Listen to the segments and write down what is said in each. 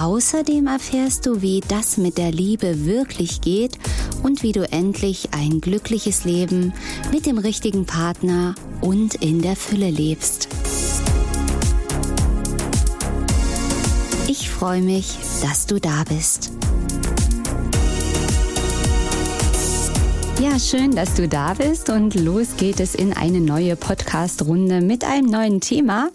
Außerdem erfährst du, wie das mit der Liebe wirklich geht und wie du endlich ein glückliches Leben mit dem richtigen Partner und in der Fülle lebst. Ich freue mich, dass du da bist. Ja, schön, dass du da bist und los geht es in eine neue Podcast-Runde mit einem neuen Thema.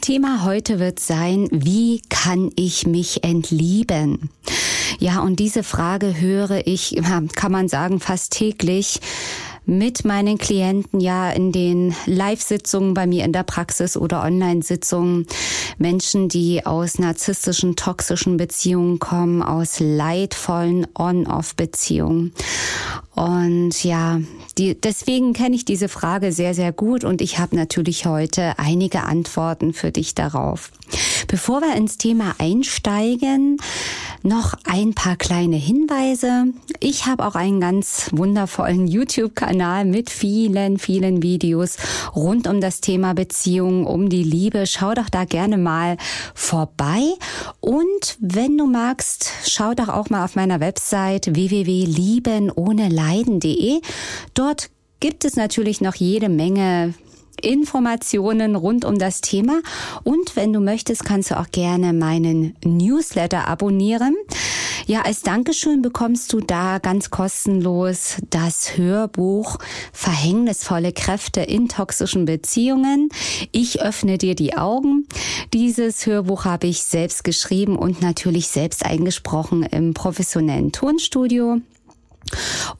Thema heute wird sein, wie kann ich mich entlieben? Ja, und diese Frage höre ich, kann man sagen, fast täglich mit meinen Klienten ja in den Live-Sitzungen bei mir in der Praxis oder Online-Sitzungen. Menschen, die aus narzisstischen, toxischen Beziehungen kommen, aus leidvollen On-Off-Beziehungen. Und ja, die, deswegen kenne ich diese Frage sehr, sehr gut und ich habe natürlich heute einige Antworten für dich darauf. Bevor wir ins Thema einsteigen, noch ein paar kleine Hinweise. Ich habe auch einen ganz wundervollen YouTube-Kanal mit vielen, vielen Videos rund um das Thema Beziehungen, um die Liebe. Schau doch da gerne mal vorbei. Und wenn du magst, schau doch auch mal auf meiner Website www.liebenohneleiden.de. Dort gibt es natürlich noch jede Menge Informationen rund um das Thema. Und wenn du möchtest, kannst du auch gerne meinen Newsletter abonnieren. Ja, als Dankeschön bekommst du da ganz kostenlos das Hörbuch Verhängnisvolle Kräfte in toxischen Beziehungen. Ich öffne dir die Augen. Dieses Hörbuch habe ich selbst geschrieben und natürlich selbst eingesprochen im professionellen Tonstudio.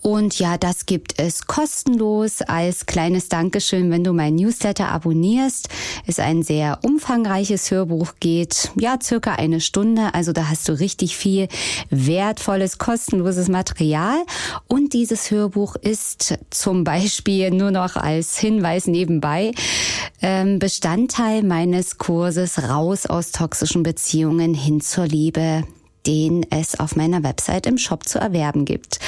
Und ja, das gibt es kostenlos als kleines Dankeschön, wenn du mein Newsletter abonnierst. Ist ein sehr umfangreiches Hörbuch, geht ja circa eine Stunde. Also da hast du richtig viel wertvolles, kostenloses Material. Und dieses Hörbuch ist zum Beispiel nur noch als Hinweis nebenbei ähm, Bestandteil meines Kurses Raus aus toxischen Beziehungen hin zur Liebe den es auf meiner Website im Shop zu erwerben gibt.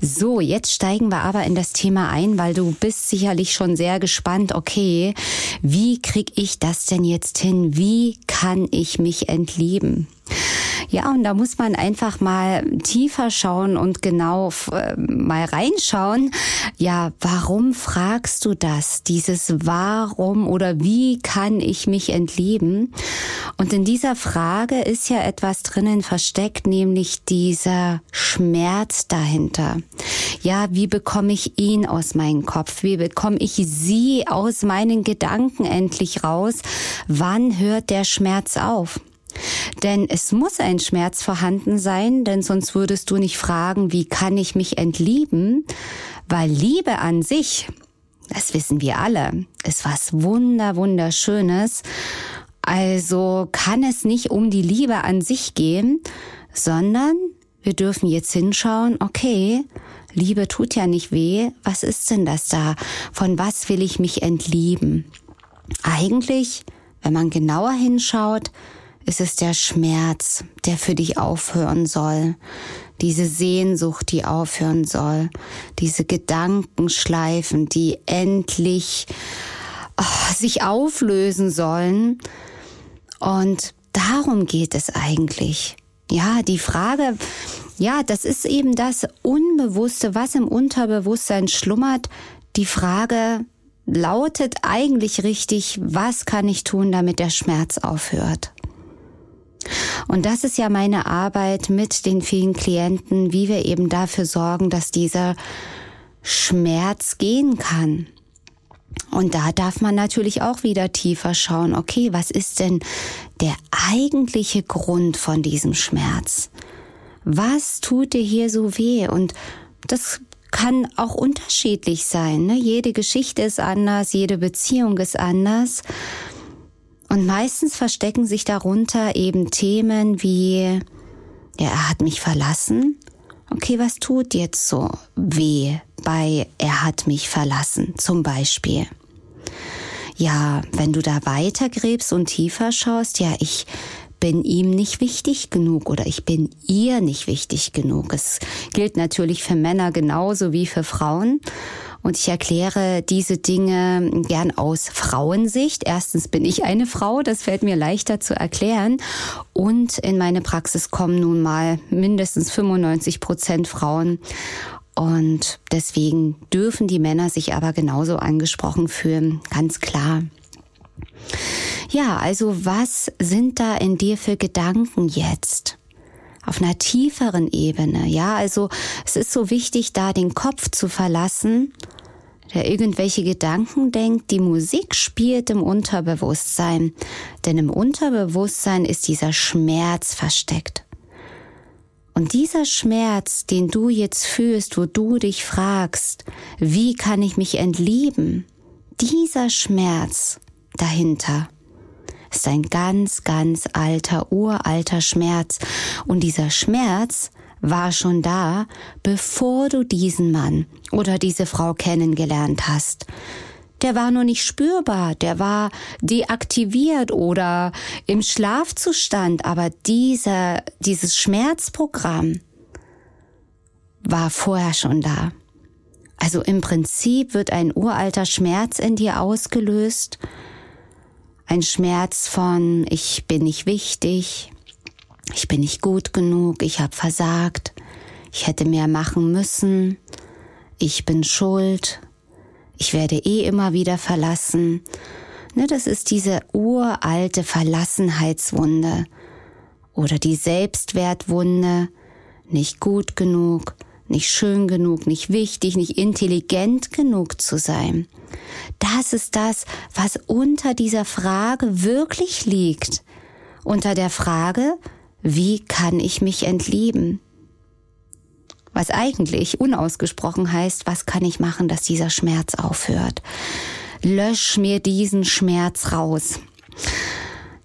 So, jetzt steigen wir aber in das Thema ein, weil du bist sicherlich schon sehr gespannt, okay, wie krieg ich das denn jetzt hin? Wie kann ich mich entlieben? Ja, und da muss man einfach mal tiefer schauen und genau äh, mal reinschauen. Ja, warum fragst du das? Dieses Warum oder wie kann ich mich entlieben? Und in dieser Frage ist ja etwas drinnen versteckt, nämlich dieser Schmerz dahinter. Ja, wie bekomme ich ihn aus meinem Kopf? Wie bekomme ich sie aus meinen Gedanken endlich raus? Wann hört der Schmerz auf? Denn es muss ein Schmerz vorhanden sein, denn sonst würdest du nicht fragen, wie kann ich mich entlieben? Weil Liebe an sich, das wissen wir alle, ist was wunder, wunderschönes. Also kann es nicht um die Liebe an sich gehen, sondern wir dürfen jetzt hinschauen, okay, Liebe tut ja nicht weh, was ist denn das da? Von was will ich mich entlieben? Eigentlich, wenn man genauer hinschaut, ist es der Schmerz, der für dich aufhören soll, diese Sehnsucht, die aufhören soll, diese Gedankenschleifen, die endlich oh, sich auflösen sollen. Und darum geht es eigentlich. Ja, die Frage, ja, das ist eben das Unbewusste, was im Unterbewusstsein schlummert. Die Frage lautet eigentlich richtig, was kann ich tun, damit der Schmerz aufhört? Und das ist ja meine Arbeit mit den vielen Klienten, wie wir eben dafür sorgen, dass dieser Schmerz gehen kann. Und da darf man natürlich auch wieder tiefer schauen, okay, was ist denn der eigentliche Grund von diesem Schmerz? Was tut dir hier so weh? Und das kann auch unterschiedlich sein. Ne? Jede Geschichte ist anders, jede Beziehung ist anders. Und meistens verstecken sich darunter eben Themen wie, ja, er hat mich verlassen Okay, was tut jetzt so weh bei er hat mich verlassen zum Beispiel? Ja, wenn du da weiter gräbst und tiefer schaust, ja, ich bin ihm nicht wichtig genug oder ich bin ihr nicht wichtig genug. Es gilt natürlich für Männer genauso wie für Frauen. Und ich erkläre diese Dinge gern aus Frauensicht. Erstens bin ich eine Frau, das fällt mir leichter zu erklären. Und in meine Praxis kommen nun mal mindestens 95 Prozent Frauen. Und deswegen dürfen die Männer sich aber genauso angesprochen fühlen, ganz klar. Ja, also was sind da in dir für Gedanken jetzt? Auf einer tieferen Ebene, ja, also es ist so wichtig, da den Kopf zu verlassen, der irgendwelche Gedanken denkt, die Musik spielt im Unterbewusstsein, denn im Unterbewusstsein ist dieser Schmerz versteckt. Und dieser Schmerz, den du jetzt fühlst, wo du dich fragst, wie kann ich mich entlieben, dieser Schmerz dahinter, ist ein ganz, ganz alter, uralter Schmerz. Und dieser Schmerz war schon da, bevor du diesen Mann oder diese Frau kennengelernt hast. Der war nur nicht spürbar, der war deaktiviert oder im Schlafzustand, aber dieser, dieses Schmerzprogramm war vorher schon da. Also im Prinzip wird ein uralter Schmerz in dir ausgelöst, ein Schmerz von ich bin nicht wichtig, ich bin nicht gut genug, ich habe versagt, ich hätte mehr machen müssen, ich bin schuld, ich werde eh immer wieder verlassen. Ne, das ist diese uralte Verlassenheitswunde oder die Selbstwertwunde, nicht gut genug, nicht schön genug, nicht wichtig, nicht intelligent genug zu sein. Das ist das, was unter dieser Frage wirklich liegt. Unter der Frage, wie kann ich mich entlieben? Was eigentlich unausgesprochen heißt, was kann ich machen, dass dieser Schmerz aufhört? Lösch mir diesen Schmerz raus.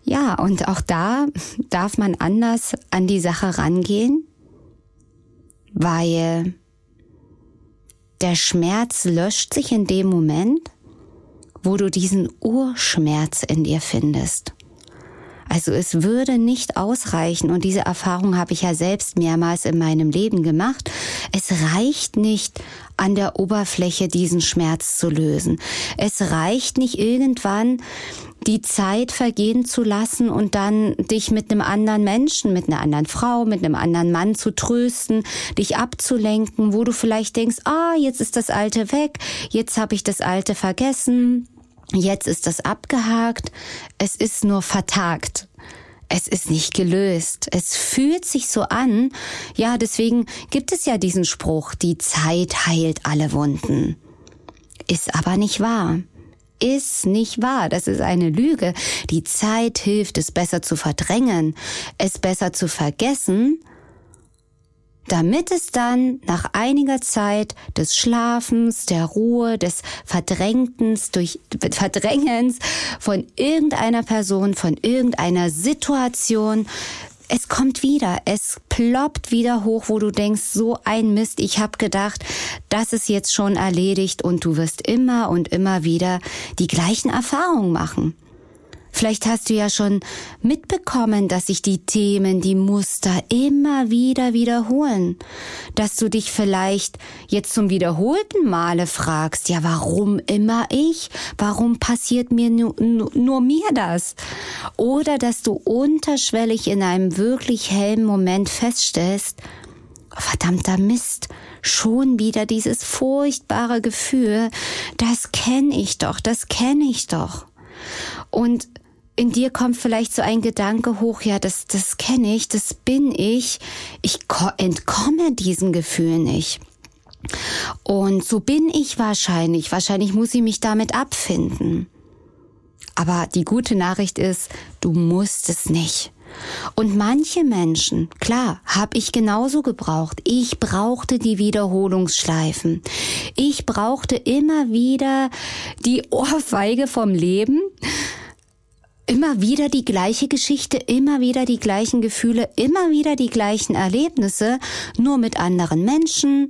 Ja, und auch da darf man anders an die Sache rangehen, weil der Schmerz löscht sich in dem Moment, wo du diesen Urschmerz in dir findest. Also es würde nicht ausreichen, und diese Erfahrung habe ich ja selbst mehrmals in meinem Leben gemacht, es reicht nicht, an der Oberfläche diesen Schmerz zu lösen. Es reicht nicht irgendwann die Zeit vergehen zu lassen und dann dich mit einem anderen Menschen, mit einer anderen Frau, mit einem anderen Mann zu trösten, dich abzulenken, wo du vielleicht denkst, ah, jetzt ist das Alte weg, jetzt habe ich das Alte vergessen, jetzt ist das abgehakt, es ist nur vertagt. Es ist nicht gelöst. Es fühlt sich so an. Ja, deswegen gibt es ja diesen Spruch, die Zeit heilt alle Wunden. Ist aber nicht wahr ist nicht wahr. Das ist eine Lüge. Die Zeit hilft, es besser zu verdrängen, es besser zu vergessen, damit es dann nach einiger Zeit des Schlafens, der Ruhe, des Verdrängtens, durch Verdrängens von irgendeiner Person, von irgendeiner Situation es kommt wieder, es ploppt wieder hoch, wo du denkst, so ein Mist, ich habe gedacht, das ist jetzt schon erledigt und du wirst immer und immer wieder die gleichen Erfahrungen machen. Vielleicht hast du ja schon mitbekommen, dass sich die Themen, die Muster immer wieder wiederholen. Dass du dich vielleicht jetzt zum wiederholten Male fragst, ja, warum immer ich? Warum passiert mir nur, nur mir das? Oder dass du unterschwellig in einem wirklich hellen Moment feststellst, verdammter Mist, schon wieder dieses furchtbare Gefühl, das kenne ich doch, das kenne ich doch. Und in dir kommt vielleicht so ein Gedanke hoch, ja, das, das kenne ich, das bin ich. Ich entkomme diesen Gefühl nicht. Und so bin ich wahrscheinlich. Wahrscheinlich muss ich mich damit abfinden. Aber die gute Nachricht ist, du musst es nicht. Und manche Menschen, klar, habe ich genauso gebraucht. Ich brauchte die Wiederholungsschleifen. Ich brauchte immer wieder die Ohrfeige vom Leben immer wieder die gleiche Geschichte, immer wieder die gleichen Gefühle, immer wieder die gleichen Erlebnisse, nur mit anderen Menschen,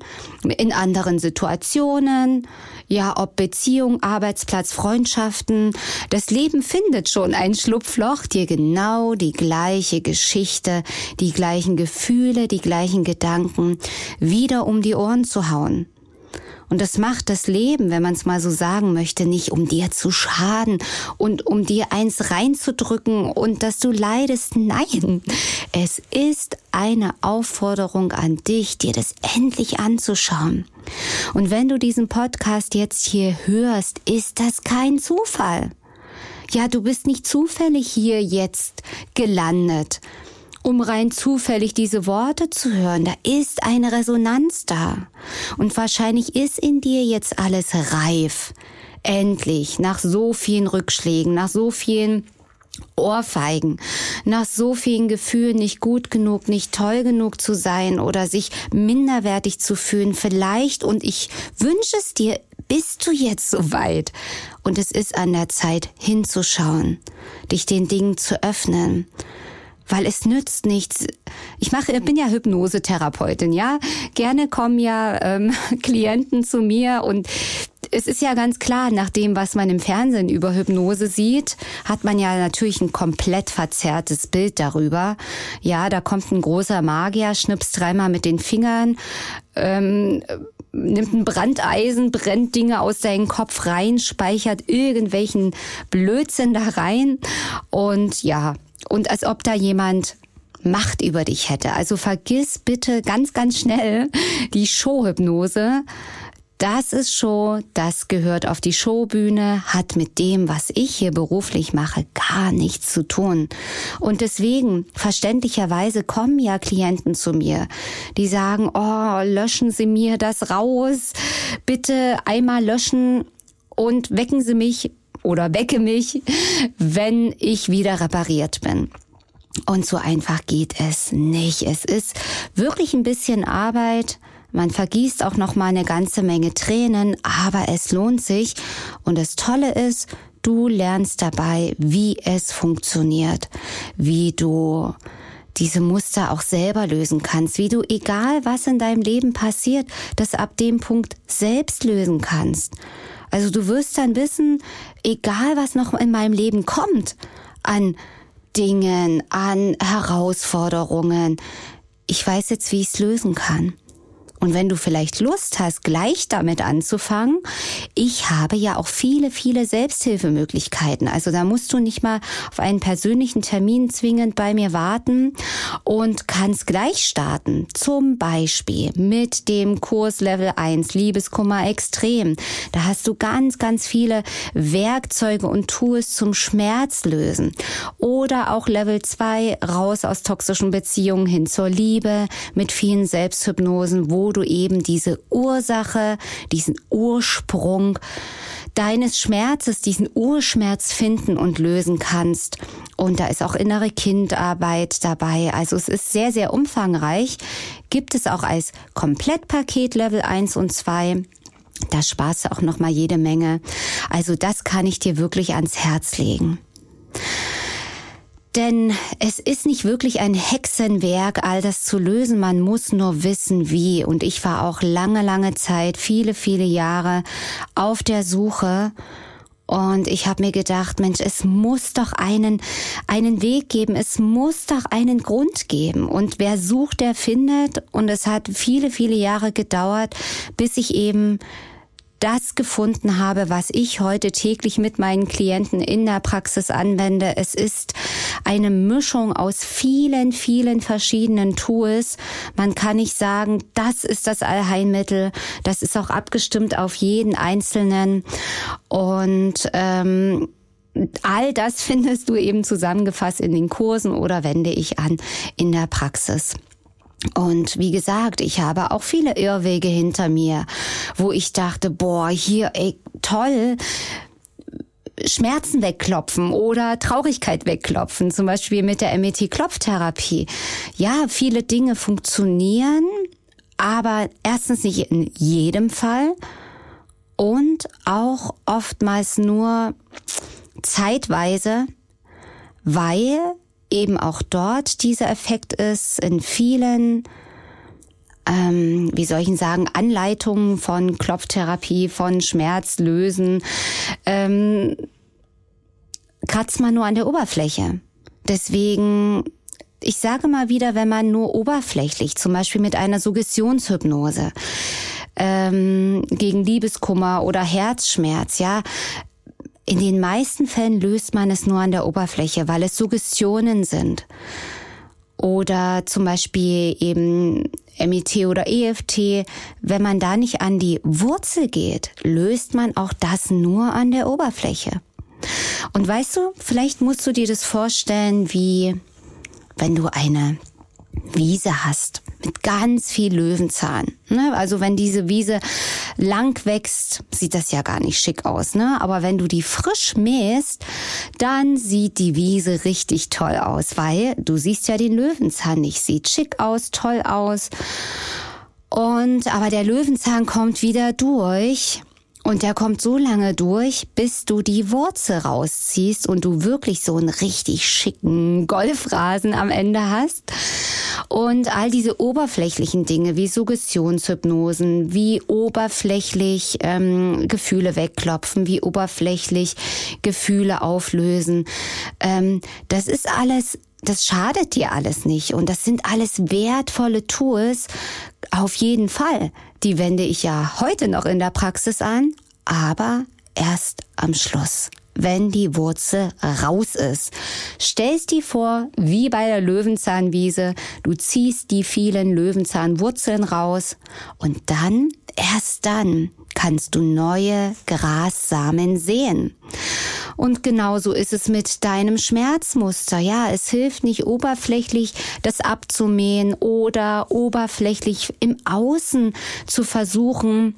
in anderen Situationen, ja, ob Beziehung, Arbeitsplatz, Freundschaften. Das Leben findet schon ein Schlupfloch, dir genau die gleiche Geschichte, die gleichen Gefühle, die gleichen Gedanken wieder um die Ohren zu hauen. Und das macht das Leben, wenn man es mal so sagen möchte, nicht um dir zu schaden und um dir eins reinzudrücken und dass du leidest. Nein, es ist eine Aufforderung an dich, dir das endlich anzuschauen. Und wenn du diesen Podcast jetzt hier hörst, ist das kein Zufall. Ja, du bist nicht zufällig hier jetzt gelandet um rein zufällig diese Worte zu hören. Da ist eine Resonanz da. Und wahrscheinlich ist in dir jetzt alles reif. Endlich, nach so vielen Rückschlägen, nach so vielen Ohrfeigen, nach so vielen Gefühlen nicht gut genug, nicht toll genug zu sein oder sich minderwertig zu fühlen, vielleicht, und ich wünsche es dir, bist du jetzt so weit. Und es ist an der Zeit hinzuschauen, dich den Dingen zu öffnen weil es nützt nichts. Ich mache, bin ja Hypnosetherapeutin, ja. Gerne kommen ja ähm, Klienten zu mir und es ist ja ganz klar, nach dem, was man im Fernsehen über Hypnose sieht, hat man ja natürlich ein komplett verzerrtes Bild darüber. Ja, da kommt ein großer Magier, schnipst dreimal mit den Fingern, ähm, nimmt ein Brandeisen, brennt Dinge aus deinem Kopf rein, speichert irgendwelchen Blödsinn da rein und ja, und als ob da jemand Macht über dich hätte. Also vergiss bitte ganz, ganz schnell die Showhypnose. Das ist Show, das gehört auf die Showbühne, hat mit dem, was ich hier beruflich mache, gar nichts zu tun. Und deswegen, verständlicherweise kommen ja Klienten zu mir, die sagen, oh, löschen Sie mir das raus, bitte einmal löschen und wecken Sie mich oder wecke mich, wenn ich wieder repariert bin. Und so einfach geht es nicht. Es ist wirklich ein bisschen Arbeit. Man vergießt auch noch mal eine ganze Menge Tränen, aber es lohnt sich. Und das Tolle ist, du lernst dabei, wie es funktioniert, wie du diese Muster auch selber lösen kannst, wie du, egal was in deinem Leben passiert, das ab dem Punkt selbst lösen kannst. Also du wirst dann wissen, egal was noch in meinem Leben kommt, an Dingen, an Herausforderungen, ich weiß jetzt, wie ich es lösen kann. Und wenn du vielleicht Lust hast, gleich damit anzufangen, ich habe ja auch viele, viele Selbsthilfemöglichkeiten. Also da musst du nicht mal auf einen persönlichen Termin zwingend bei mir warten und kannst gleich starten. Zum Beispiel mit dem Kurs Level 1 Liebeskummer extrem. Da hast du ganz, ganz viele Werkzeuge und Tools zum Schmerzlösen. Oder auch Level 2 raus aus toxischen Beziehungen hin zur Liebe mit vielen Selbsthypnosen, wo du eben diese Ursache, diesen Ursprung deines Schmerzes, diesen Urschmerz finden und lösen kannst. Und da ist auch innere Kindarbeit dabei. Also es ist sehr, sehr umfangreich. Gibt es auch als Komplettpaket Level 1 und 2. Da sparst du auch noch mal jede Menge. Also das kann ich dir wirklich ans Herz legen. Denn es ist nicht wirklich ein Hexenwerk, all das zu lösen. Man muss nur wissen, wie. Und ich war auch lange, lange Zeit, viele, viele Jahre auf der Suche. Und ich habe mir gedacht, Mensch, es muss doch einen, einen Weg geben, es muss doch einen Grund geben. Und wer sucht, der findet. Und es hat viele, viele Jahre gedauert, bis ich eben das gefunden habe, was ich heute täglich mit meinen Klienten in der Praxis anwende. Es ist eine Mischung aus vielen, vielen verschiedenen Tools. Man kann nicht sagen, das ist das Allheilmittel. Das ist auch abgestimmt auf jeden Einzelnen. Und ähm, all das findest du eben zusammengefasst in den Kursen oder wende ich an in der Praxis. Und wie gesagt, ich habe auch viele Irrwege hinter mir, wo ich dachte, boah, hier, ey, toll, Schmerzen wegklopfen oder Traurigkeit wegklopfen, zum Beispiel mit der MET-Klopftherapie. Ja, viele Dinge funktionieren, aber erstens nicht in jedem Fall und auch oftmals nur zeitweise weil eben auch dort dieser Effekt ist in vielen ähm, wie soll ich ihn sagen, Anleitungen von Klopftherapie, von Schmerzlösen, ähm, kratzt man nur an der Oberfläche. Deswegen, ich sage mal wieder, wenn man nur oberflächlich, zum Beispiel mit einer Suggestionshypnose, ähm, gegen Liebeskummer oder Herzschmerz, ja, in den meisten Fällen löst man es nur an der Oberfläche, weil es Suggestionen sind. Oder zum Beispiel eben MIT oder EFT, wenn man da nicht an die Wurzel geht, löst man auch das nur an der Oberfläche. Und weißt du, vielleicht musst du dir das vorstellen, wie wenn du eine Wiese hast mit ganz viel Löwenzahn. Ne? Also wenn diese Wiese lang wächst, sieht das ja gar nicht schick aus. Ne? Aber wenn du die frisch mähst, dann sieht die Wiese richtig toll aus, weil du siehst ja den Löwenzahn nicht. Sieht schick aus, toll aus. Und aber der Löwenzahn kommt wieder durch und der kommt so lange durch, bis du die Wurzel rausziehst und du wirklich so einen richtig schicken Golfrasen am Ende hast. Und all diese oberflächlichen Dinge wie Suggestionshypnosen, wie oberflächlich ähm, Gefühle wegklopfen, wie oberflächlich Gefühle auflösen, ähm, das ist alles das schadet dir alles nicht. Und das sind alles wertvolle Tools. Auf jeden Fall. Die wende ich ja heute noch in der Praxis an, aber erst am Schluss wenn die Wurzel raus ist. Stellst die vor, wie bei der Löwenzahnwiese, du ziehst die vielen Löwenzahnwurzeln raus und dann, erst dann, kannst du neue Grassamen sehen. Und genauso ist es mit deinem Schmerzmuster. Ja, es hilft nicht oberflächlich das abzumähen oder oberflächlich im Außen zu versuchen,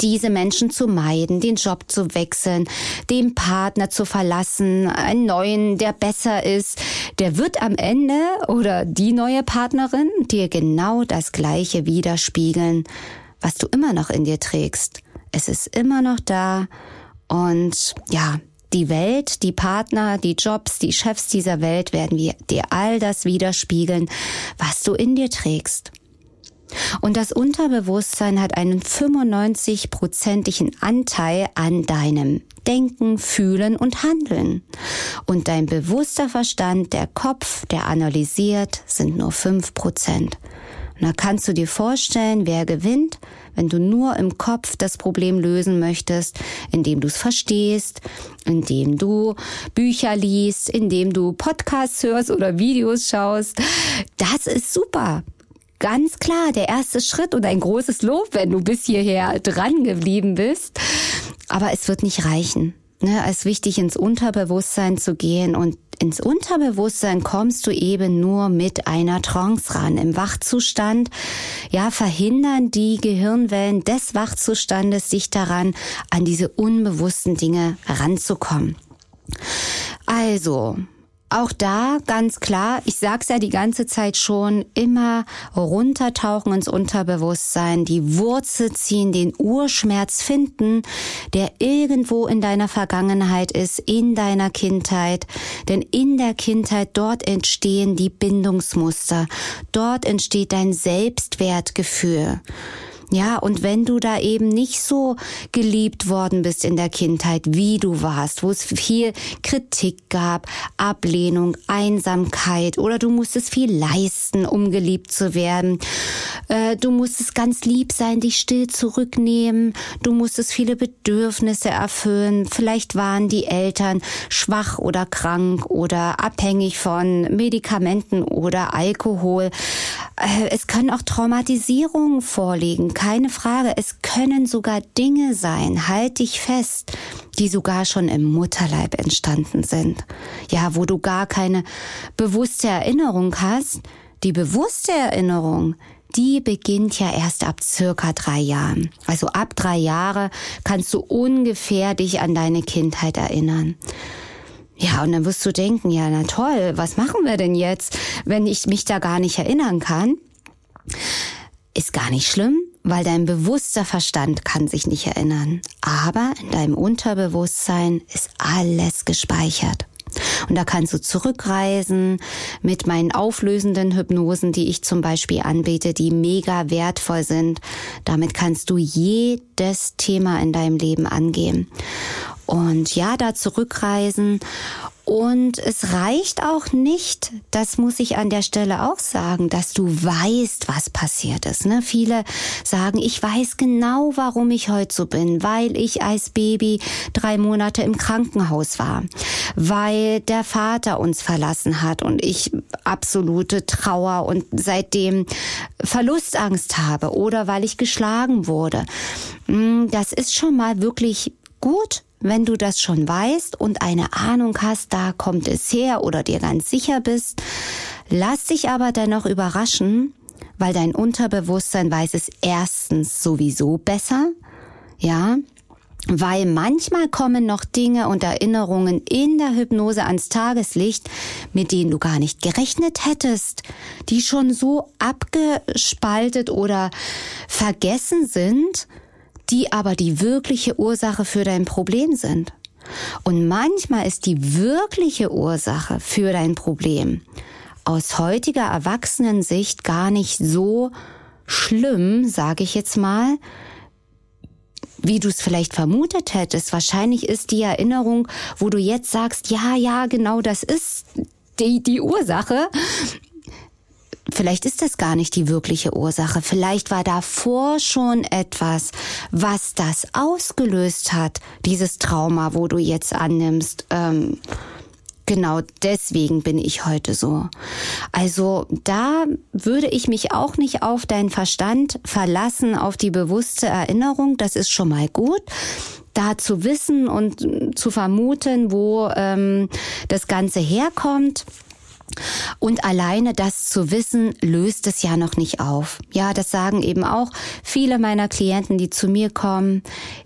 diese Menschen zu meiden, den Job zu wechseln, den Partner zu verlassen, einen neuen, der besser ist, der wird am Ende oder die neue Partnerin dir genau das Gleiche widerspiegeln, was du immer noch in dir trägst. Es ist immer noch da und ja, die Welt, die Partner, die Jobs, die Chefs dieser Welt werden dir all das widerspiegeln, was du in dir trägst. Und das Unterbewusstsein hat einen 95-prozentigen Anteil an deinem Denken, Fühlen und Handeln. Und dein bewusster Verstand, der Kopf, der analysiert, sind nur 5 Prozent. Da kannst du dir vorstellen, wer gewinnt, wenn du nur im Kopf das Problem lösen möchtest, indem du es verstehst, indem du Bücher liest, indem du Podcasts hörst oder Videos schaust. Das ist super ganz klar der erste Schritt und ein großes Lob, wenn du bis hierher dran geblieben bist. Aber es wird nicht reichen. Ne, es ist wichtig, ins Unterbewusstsein zu gehen und ins Unterbewusstsein kommst du eben nur mit einer Trance ran. Im Wachzustand, ja, verhindern die Gehirnwellen des Wachzustandes sich daran, an diese unbewussten Dinge ranzukommen. Also, auch da ganz klar, ich sag's ja die ganze Zeit schon, immer runtertauchen ins Unterbewusstsein, die Wurzel ziehen, den Urschmerz finden, der irgendwo in deiner Vergangenheit ist, in deiner Kindheit. Denn in der Kindheit dort entstehen die Bindungsmuster. Dort entsteht dein Selbstwertgefühl. Ja, und wenn du da eben nicht so geliebt worden bist in der Kindheit, wie du warst, wo es viel Kritik gab, Ablehnung, Einsamkeit oder du musstest viel leisten, um geliebt zu werden. Äh, du musstest ganz lieb sein, dich still zurücknehmen. Du musstest viele Bedürfnisse erfüllen. Vielleicht waren die Eltern schwach oder krank oder abhängig von Medikamenten oder Alkohol. Äh, es können auch Traumatisierungen vorliegen keine Frage. Es können sogar Dinge sein, halt dich fest, die sogar schon im Mutterleib entstanden sind. Ja, wo du gar keine bewusste Erinnerung hast. Die bewusste Erinnerung, die beginnt ja erst ab circa drei Jahren. Also ab drei Jahre kannst du ungefähr dich an deine Kindheit erinnern. Ja, und dann wirst du denken, ja, na toll, was machen wir denn jetzt, wenn ich mich da gar nicht erinnern kann? Ist gar nicht schlimm weil dein bewusster Verstand kann sich nicht erinnern. Aber in deinem Unterbewusstsein ist alles gespeichert. Und da kannst du zurückreisen mit meinen auflösenden Hypnosen, die ich zum Beispiel anbiete, die mega wertvoll sind. Damit kannst du jedes Thema in deinem Leben angehen. Und ja, da zurückreisen und es reicht auch nicht, das muss ich an der Stelle auch sagen, dass du weißt, was passiert ist. Ne? Viele sagen, ich weiß genau, warum ich heute so bin, weil ich als Baby drei Monate im Krankenhaus war, weil der Vater uns verlassen hat und ich absolute Trauer und seitdem Verlustangst habe oder weil ich geschlagen wurde. Hm, das ist schon mal wirklich gut, wenn du das schon weißt und eine Ahnung hast, da kommt es her oder dir ganz sicher bist, lass dich aber dennoch überraschen, weil dein Unterbewusstsein weiß es erstens sowieso besser, ja, weil manchmal kommen noch Dinge und Erinnerungen in der Hypnose ans Tageslicht, mit denen du gar nicht gerechnet hättest, die schon so abgespaltet oder vergessen sind, die aber die wirkliche Ursache für dein Problem sind. Und manchmal ist die wirkliche Ursache für dein Problem aus heutiger Erwachsenensicht gar nicht so schlimm, sage ich jetzt mal, wie du es vielleicht vermutet hättest. Wahrscheinlich ist die Erinnerung, wo du jetzt sagst, ja, ja, genau das ist die, die Ursache, Vielleicht ist das gar nicht die wirkliche Ursache. Vielleicht war davor schon etwas, was das ausgelöst hat, dieses Trauma, wo du jetzt annimmst. Ähm, genau deswegen bin ich heute so. Also da würde ich mich auch nicht auf deinen Verstand verlassen, auf die bewusste Erinnerung. Das ist schon mal gut da zu wissen und zu vermuten, wo ähm, das Ganze herkommt. Und alleine das zu wissen, löst es ja noch nicht auf. Ja, das sagen eben auch viele meiner Klienten, die zu mir kommen.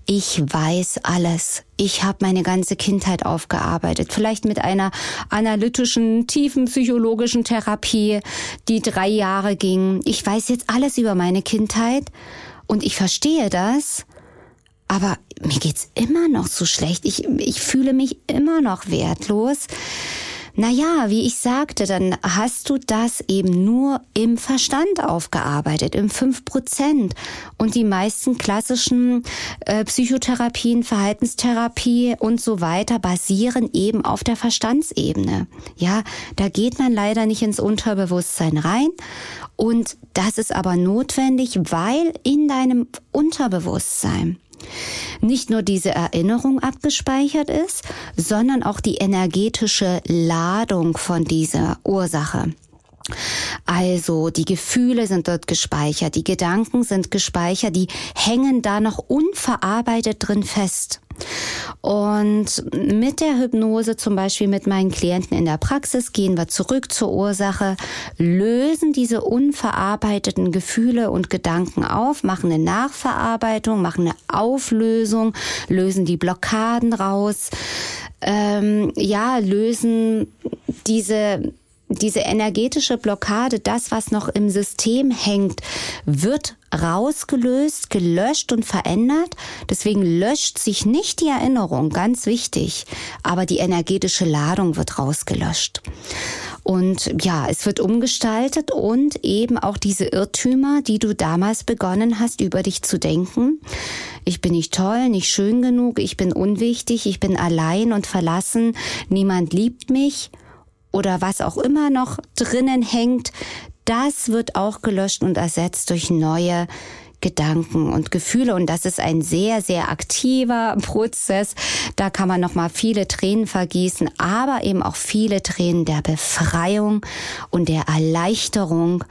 Ich weiß alles. Ich habe meine ganze Kindheit aufgearbeitet. Vielleicht mit einer analytischen, tiefen psychologischen Therapie, die drei Jahre ging. Ich weiß jetzt alles über meine Kindheit und ich verstehe das. Aber mir geht's immer noch so schlecht. Ich, ich fühle mich immer noch wertlos. Naja, wie ich sagte, dann hast du das eben nur im Verstand aufgearbeitet, im 5%. Und die meisten klassischen äh, Psychotherapien, Verhaltenstherapie und so weiter basieren eben auf der Verstandsebene. Ja, da geht man leider nicht ins Unterbewusstsein rein. Und das ist aber notwendig, weil in deinem Unterbewusstsein nicht nur diese Erinnerung abgespeichert ist, sondern auch die energetische Ladung von dieser Ursache. Also die Gefühle sind dort gespeichert, die Gedanken sind gespeichert, die hängen da noch unverarbeitet drin fest. Und mit der Hypnose, zum Beispiel mit meinen Klienten in der Praxis, gehen wir zurück zur Ursache, lösen diese unverarbeiteten Gefühle und Gedanken auf, machen eine Nachverarbeitung, machen eine Auflösung, lösen die Blockaden raus, ähm, ja, lösen diese diese energetische Blockade, das, was noch im System hängt, wird rausgelöst, gelöscht und verändert. Deswegen löscht sich nicht die Erinnerung, ganz wichtig, aber die energetische Ladung wird rausgelöscht. Und ja, es wird umgestaltet und eben auch diese Irrtümer, die du damals begonnen hast, über dich zu denken. Ich bin nicht toll, nicht schön genug, ich bin unwichtig, ich bin allein und verlassen, niemand liebt mich oder was auch immer noch drinnen hängt, das wird auch gelöscht und ersetzt durch neue Gedanken und Gefühle und das ist ein sehr sehr aktiver Prozess. Da kann man noch mal viele Tränen vergießen, aber eben auch viele Tränen der Befreiung und der Erleichterung,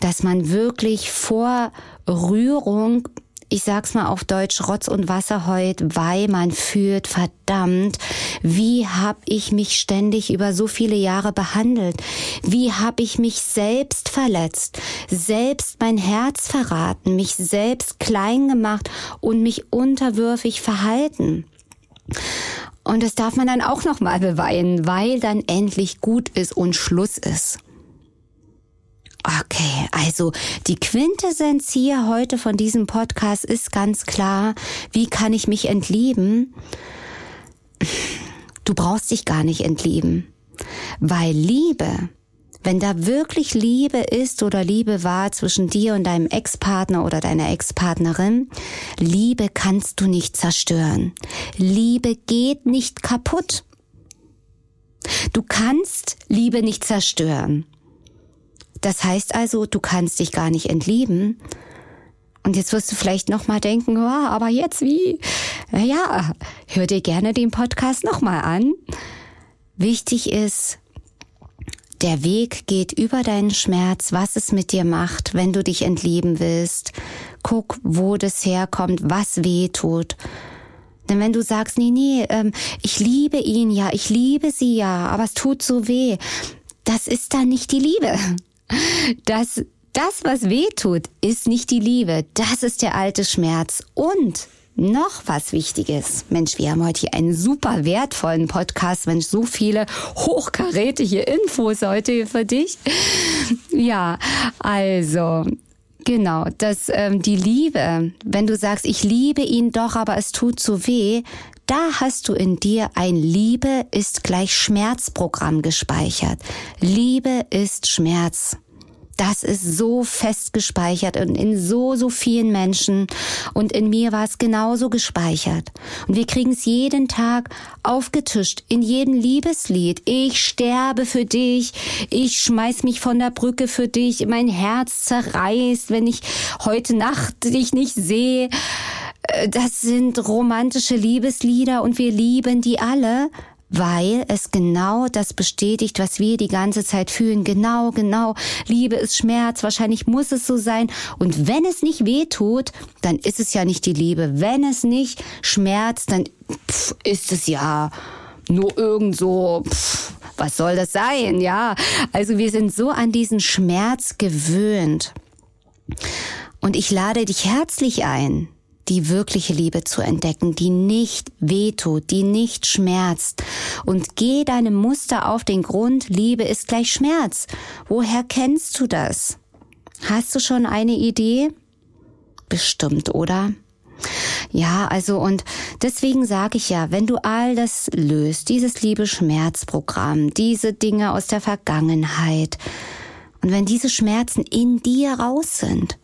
dass man wirklich vor Rührung ich sag's mal auf Deutsch, Rotz und Wasser heut, weil man fühlt, verdammt, wie hab ich mich ständig über so viele Jahre behandelt? Wie hab ich mich selbst verletzt, selbst mein Herz verraten, mich selbst klein gemacht und mich unterwürfig verhalten? Und das darf man dann auch noch mal beweinen, weil dann endlich gut ist und Schluss ist. Okay, also die Quintessenz hier heute von diesem Podcast ist ganz klar, wie kann ich mich entlieben? du brauchst dich gar nicht entlieben. Weil Liebe, wenn da wirklich Liebe ist oder Liebe war zwischen dir und deinem Ex-Partner oder deiner Ex-Partnerin, Liebe kannst du nicht zerstören. Liebe geht nicht kaputt. Du kannst Liebe nicht zerstören. Das heißt also, du kannst dich gar nicht entlieben. Und jetzt wirst du vielleicht nochmal denken, oh, aber jetzt wie? Ja, hör dir gerne den Podcast nochmal an. Wichtig ist, der Weg geht über deinen Schmerz, was es mit dir macht, wenn du dich entlieben willst. Guck, wo das herkommt, was weh tut. Denn wenn du sagst, nee, nee, ähm, ich liebe ihn ja, ich liebe sie ja, aber es tut so weh, das ist dann nicht die Liebe. Das, das, was weh tut, ist nicht die Liebe. Das ist der alte Schmerz. Und noch was Wichtiges. Mensch, wir haben heute hier einen super wertvollen Podcast. Mensch, so viele hochkarätige Infos heute für dich. Ja, also, Genau, dass ähm, die Liebe, wenn du sagst, ich liebe ihn doch, aber es tut so weh, da hast du in dir ein Liebe ist gleich Schmerzprogramm gespeichert. Liebe ist Schmerz das ist so fest gespeichert und in so, so vielen Menschen. Und in mir war es genauso gespeichert. Und wir kriegen es jeden Tag aufgetischt, in jedem Liebeslied. Ich sterbe für dich. Ich schmeiß mich von der Brücke für dich. Mein Herz zerreißt, wenn ich heute Nacht dich nicht sehe. Das sind romantische Liebeslieder und wir lieben die alle weil es genau das bestätigt, was wir die ganze Zeit fühlen. Genau, genau. Liebe ist Schmerz. Wahrscheinlich muss es so sein. Und wenn es nicht weh tut, dann ist es ja nicht die Liebe. Wenn es nicht schmerzt, dann pff, ist es ja nur irgend so, was soll das sein? Ja. Also wir sind so an diesen Schmerz gewöhnt. Und ich lade dich herzlich ein, die wirkliche Liebe zu entdecken, die nicht wehtut, die nicht schmerzt. Und geh deinem Muster auf den Grund, Liebe ist gleich Schmerz. Woher kennst du das? Hast du schon eine Idee? Bestimmt, oder? Ja, also und deswegen sage ich ja, wenn du all das löst, dieses Liebe-Schmerz-Programm, diese Dinge aus der Vergangenheit, und wenn diese Schmerzen in dir raus sind,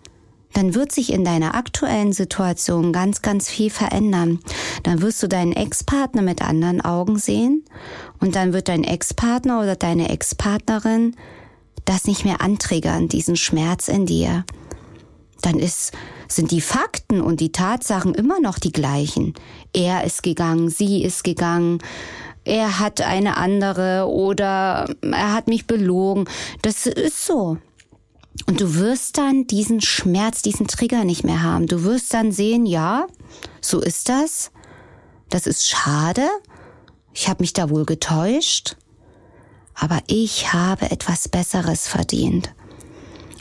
dann wird sich in deiner aktuellen Situation ganz, ganz viel verändern. Dann wirst du deinen Ex-Partner mit anderen Augen sehen und dann wird dein Ex-Partner oder deine Ex-Partnerin das nicht mehr antriggern, diesen Schmerz in dir. Dann ist, sind die Fakten und die Tatsachen immer noch die gleichen. Er ist gegangen, sie ist gegangen, er hat eine andere oder er hat mich belogen. Das ist so. Und du wirst dann diesen Schmerz, diesen Trigger nicht mehr haben. Du wirst dann sehen, ja, so ist das. Das ist schade. Ich habe mich da wohl getäuscht. Aber ich habe etwas Besseres verdient.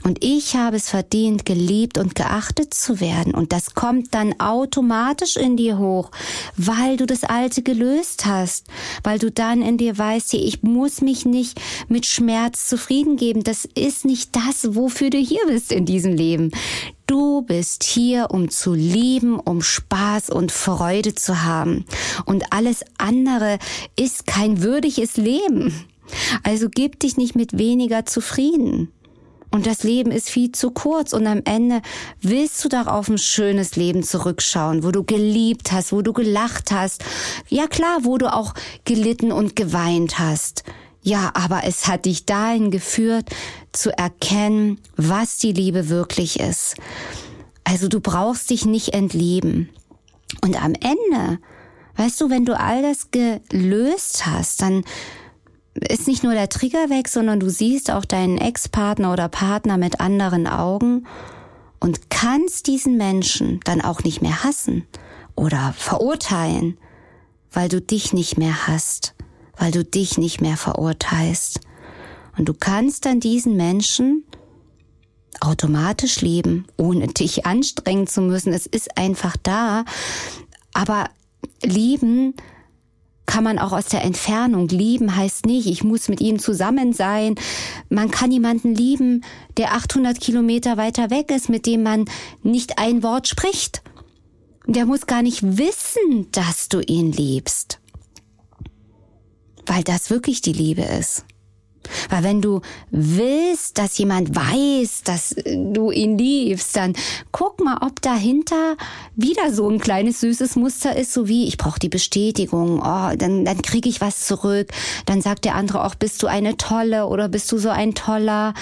Und ich habe es verdient, geliebt und geachtet zu werden. Und das kommt dann automatisch in dir hoch, weil du das Alte gelöst hast, weil du dann in dir weißt, ich muss mich nicht mit Schmerz zufrieden geben. Das ist nicht das, wofür du hier bist in diesem Leben. Du bist hier, um zu lieben, um Spaß und Freude zu haben. Und alles andere ist kein würdiges Leben. Also gib dich nicht mit weniger zufrieden. Und das Leben ist viel zu kurz und am Ende willst du doch auf ein schönes Leben zurückschauen, wo du geliebt hast, wo du gelacht hast. Ja klar, wo du auch gelitten und geweint hast. Ja, aber es hat dich dahin geführt, zu erkennen, was die Liebe wirklich ist. Also du brauchst dich nicht entlieben. Und am Ende, weißt du, wenn du all das gelöst hast, dann ist nicht nur der Trigger weg, sondern du siehst auch deinen Ex-Partner oder Partner mit anderen Augen und kannst diesen Menschen dann auch nicht mehr hassen oder verurteilen, weil du dich nicht mehr hast, weil du dich nicht mehr verurteilst. Und du kannst dann diesen Menschen automatisch lieben, ohne dich anstrengen zu müssen. Es ist einfach da. Aber lieben kann man auch aus der Entfernung lieben, heißt nicht, ich muss mit ihm zusammen sein. Man kann jemanden lieben, der 800 Kilometer weiter weg ist, mit dem man nicht ein Wort spricht. Der muss gar nicht wissen, dass du ihn liebst. weil das wirklich die Liebe ist. Weil wenn du willst, dass jemand weiß, dass du ihn liebst, dann guck mal, ob dahinter wieder so ein kleines süßes Muster ist, so wie ich brauche die Bestätigung, oh, dann, dann kriege ich was zurück. Dann sagt der andere auch, bist du eine tolle oder bist du so ein toller?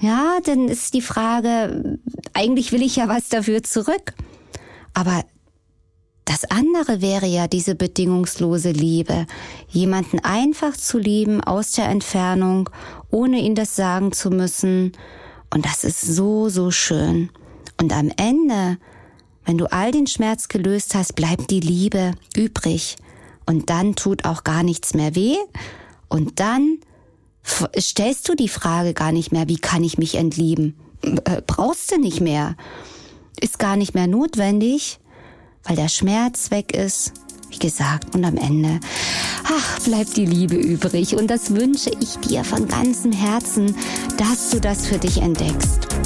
Ja, dann ist die Frage, eigentlich will ich ja was dafür zurück. Aber das andere wäre ja diese bedingungslose Liebe, jemanden einfach zu lieben aus der Entfernung, ohne ihn das sagen zu müssen. Und das ist so, so schön. Und am Ende, wenn du all den Schmerz gelöst hast, bleibt die Liebe übrig. Und dann tut auch gar nichts mehr weh. Und dann stellst du die Frage gar nicht mehr, wie kann ich mich entlieben? Äh, brauchst du nicht mehr. Ist gar nicht mehr notwendig weil der Schmerz weg ist. Wie gesagt, und am Ende, ach, bleibt die Liebe übrig. Und das wünsche ich dir von ganzem Herzen, dass du das für dich entdeckst.